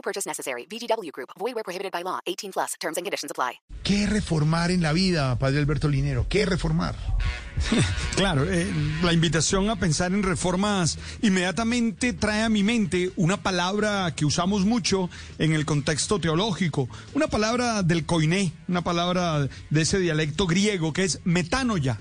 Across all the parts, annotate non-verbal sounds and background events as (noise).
No purchase necessary. VGW Group. Void where prohibited by law. 18 plus. Terms and conditions apply. ¿Qué reformar en la vida, padre Alberto Linero? ¿Qué reformar? (laughs) Claro, eh, la invitación a pensar en reformas inmediatamente trae a mi mente una palabra que usamos mucho en el contexto teológico, una palabra del koiné, una palabra de ese dialecto griego que es metanoia,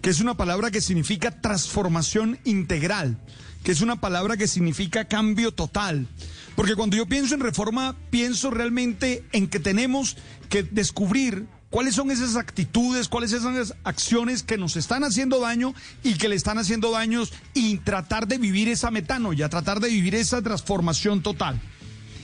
que es una palabra que significa transformación integral, que es una palabra que significa cambio total. Porque cuando yo pienso en reforma, pienso realmente en que tenemos que descubrir cuáles son esas actitudes, cuáles son esas acciones que nos están haciendo daño y que le están haciendo daños y tratar de vivir esa metanoia, tratar de vivir esa transformación total.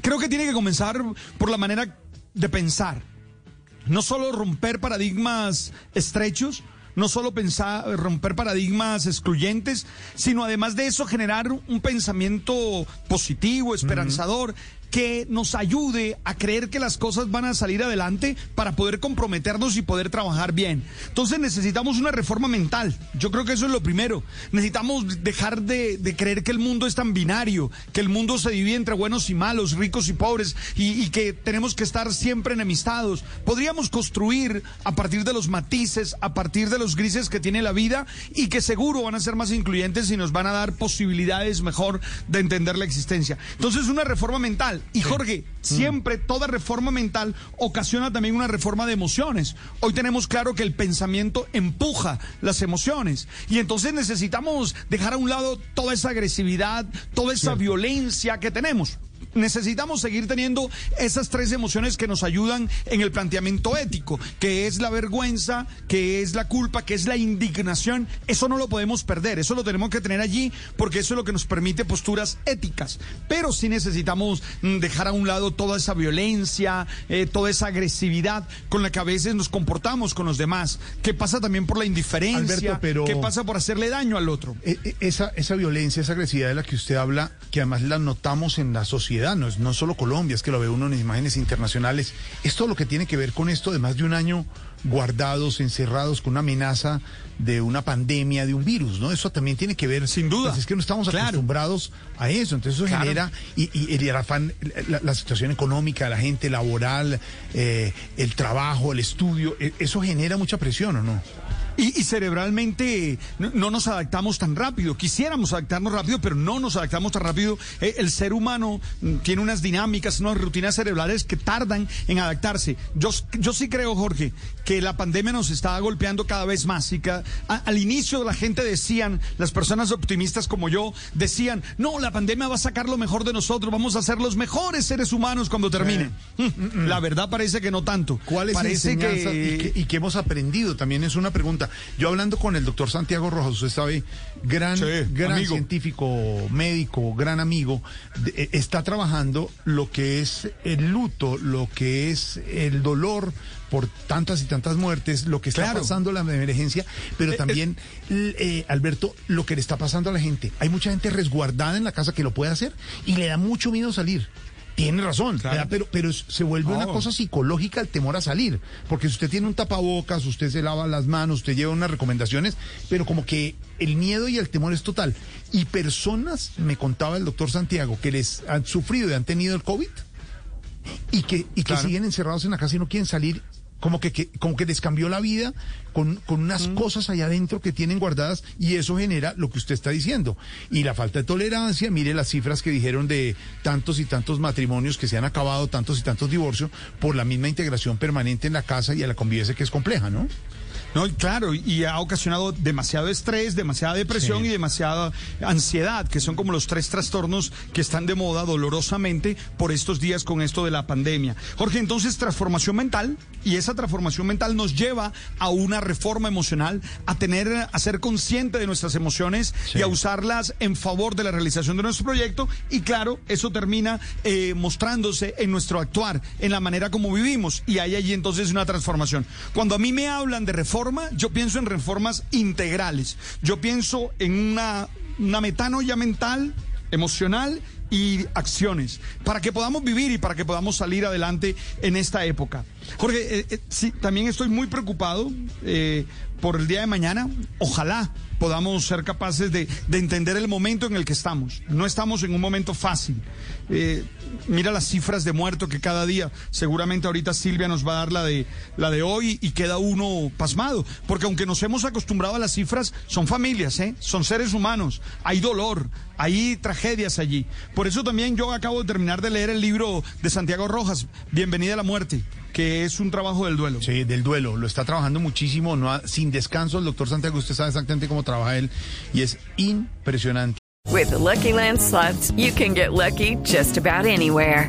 Creo que tiene que comenzar por la manera de pensar. No solo romper paradigmas estrechos, no solo pensar, romper paradigmas excluyentes, sino además de eso generar un pensamiento positivo, esperanzador, que nos ayude a creer que las cosas van a salir adelante para poder comprometernos y poder trabajar bien. Entonces necesitamos una reforma mental. Yo creo que eso es lo primero. Necesitamos dejar de, creer que el mundo es tan binario, que el mundo se divide entre buenos y malos, ricos y pobres, y, y que tenemos que estar siempre enemistados. Podríamos construir a partir de los matices, a partir de los grises que tiene la vida y que seguro van a ser más incluyentes y nos van a dar posibilidades mejor de entender la existencia. Entonces una reforma mental. Y Jorge, siempre toda reforma mental ocasiona también una reforma de emociones. Hoy tenemos claro que el pensamiento empuja las emociones y entonces necesitamos dejar a un lado toda esa agresividad, toda esa violencia que tenemos. Necesitamos seguir teniendo esas tres emociones que nos ayudan en el planteamiento ético, que es la vergüenza, que es la culpa, que es la indignación. Eso no lo podemos perder, eso lo tenemos que tener allí porque eso es lo que nos permite posturas éticas. Pero sí necesitamos mm, dejar a un lado toda esa violencia, eh, toda esa agresividad con la que a veces nos comportamos con los demás, que pasa también por la indiferencia, Alberto, pero- que pasa por hacerle daño al otro. Eh, eh, Esa, esa violencia, esa agresividad de la que usted habla, que además la notamos en la sociedad, no es no solo Colombia, es que lo ve uno en imágenes internacionales, es todo lo que tiene que ver con esto de más de un año guardados, encerrados, con una amenaza de una pandemia, de un virus, ¿no? Eso también tiene que ver. Sin duda. Pues es que no estamos Claro. acostumbrados a eso, entonces eso Claro. genera, y, y el afán, la, la situación económica la gente, laboral, eh, el trabajo, el estudio, eh, eso genera mucha presión, ¿o no? Y, y cerebralmente no, no nos adaptamos tan rápido. Quisiéramos adaptarnos rápido, pero no nos adaptamos tan rápido. Eh, el ser humano mm, tiene unas dinámicas, unas rutinas cerebrales que tardan en adaptarse. Yo, yo sí creo, Jorge, que la pandemia nos está golpeando cada vez más. Y ca- a- al inicio la gente decían, las personas optimistas como yo, decían, no, la pandemia va a sacar lo mejor de nosotros, vamos a ser los mejores seres humanos cuando termine. Mm, La verdad parece que no tanto. ¿Cuáles parece enseñanzas que... y, qué hemos aprendido? También es una pregunta. Yo hablando con el doctor Santiago Rojas, usted sabe, gran, Sí, gran amigo. científico, médico, gran amigo, de- eh, está trabajando lo que es el luto, lo que es el dolor por tantas y tantas muertes, lo que está Claro. pasando la emergencia, pero Eh, también, eh, Alberto, lo que le está pasando a la gente. Hay mucha gente resguardada en la casa que lo puede hacer y le da mucho miedo salir. Tiene razón, pero, pero se vuelve una cosa psicológica el temor a salir. Porque si usted tiene un tapabocas, usted se lava las manos, usted lleva unas recomendaciones, pero como que el miedo y el temor es total. Y personas, me contaba el doctor Santiago, que les han sufrido y han tenido el COVID y que, y que Claro. siguen encerrados en la casa y no quieren salir. Como que, que- como que les cambió la vida con, con unas Mm. cosas allá adentro que tienen guardadas y eso genera lo que usted está diciendo. Y la falta de tolerancia, mire las cifras que dijeron de tantos y tantos matrimonios que se han acabado, tantos y tantos divorcios, por la misma integración permanente en la casa y a la convivencia que es compleja, ¿no? No, claro, y ha ocasionado demasiado estrés, demasiada depresión y demasiada ansiedad, que son como los tres trastornos que están de moda dolorosamente por estos días con esto de la pandemia. Jorge, entonces transformación mental y esa transformación mental nos lleva a una reforma emocional, a tener, a ser consciente de nuestras emociones y a usarlas en favor de la realización de nuestro proyecto y claro, eso termina eh, mostrándose en nuestro actuar, en la manera como vivimos y hay allí entonces una transformación. Cuando a mí me hablan de reforma yo pienso en reformas integrales. Yo pienso en una, una metanoia mental, emocional y acciones para que podamos vivir y para que podamos salir adelante en esta época. Jorge, eh, eh, sí, también estoy muy preocupado eh, por el día de mañana. Ojalá podamos ser capaces de, entender el momento en el que estamos. No estamos en un momento fácil. Eh, mira las cifras de muertos que cada día, seguramente ahorita Silvia nos va a dar la de, la de hoy y queda uno pasmado. Porque aunque nos hemos acostumbrado a las cifras, son familias, ¿eh? son seres humanos, hay dolor, hay tragedias allí. Por eso también yo acabo de terminar de leer el libro de Santiago Rojas, Bienvenida a la muerte que es un trabajo del duelo. Sí, del duelo. Lo está trabajando muchísimo, no sin descanso. El doctor Santiago, usted sabe exactamente cómo trabaja él y es impresionante. With the Lucky Land slots, you can get lucky just about anywhere.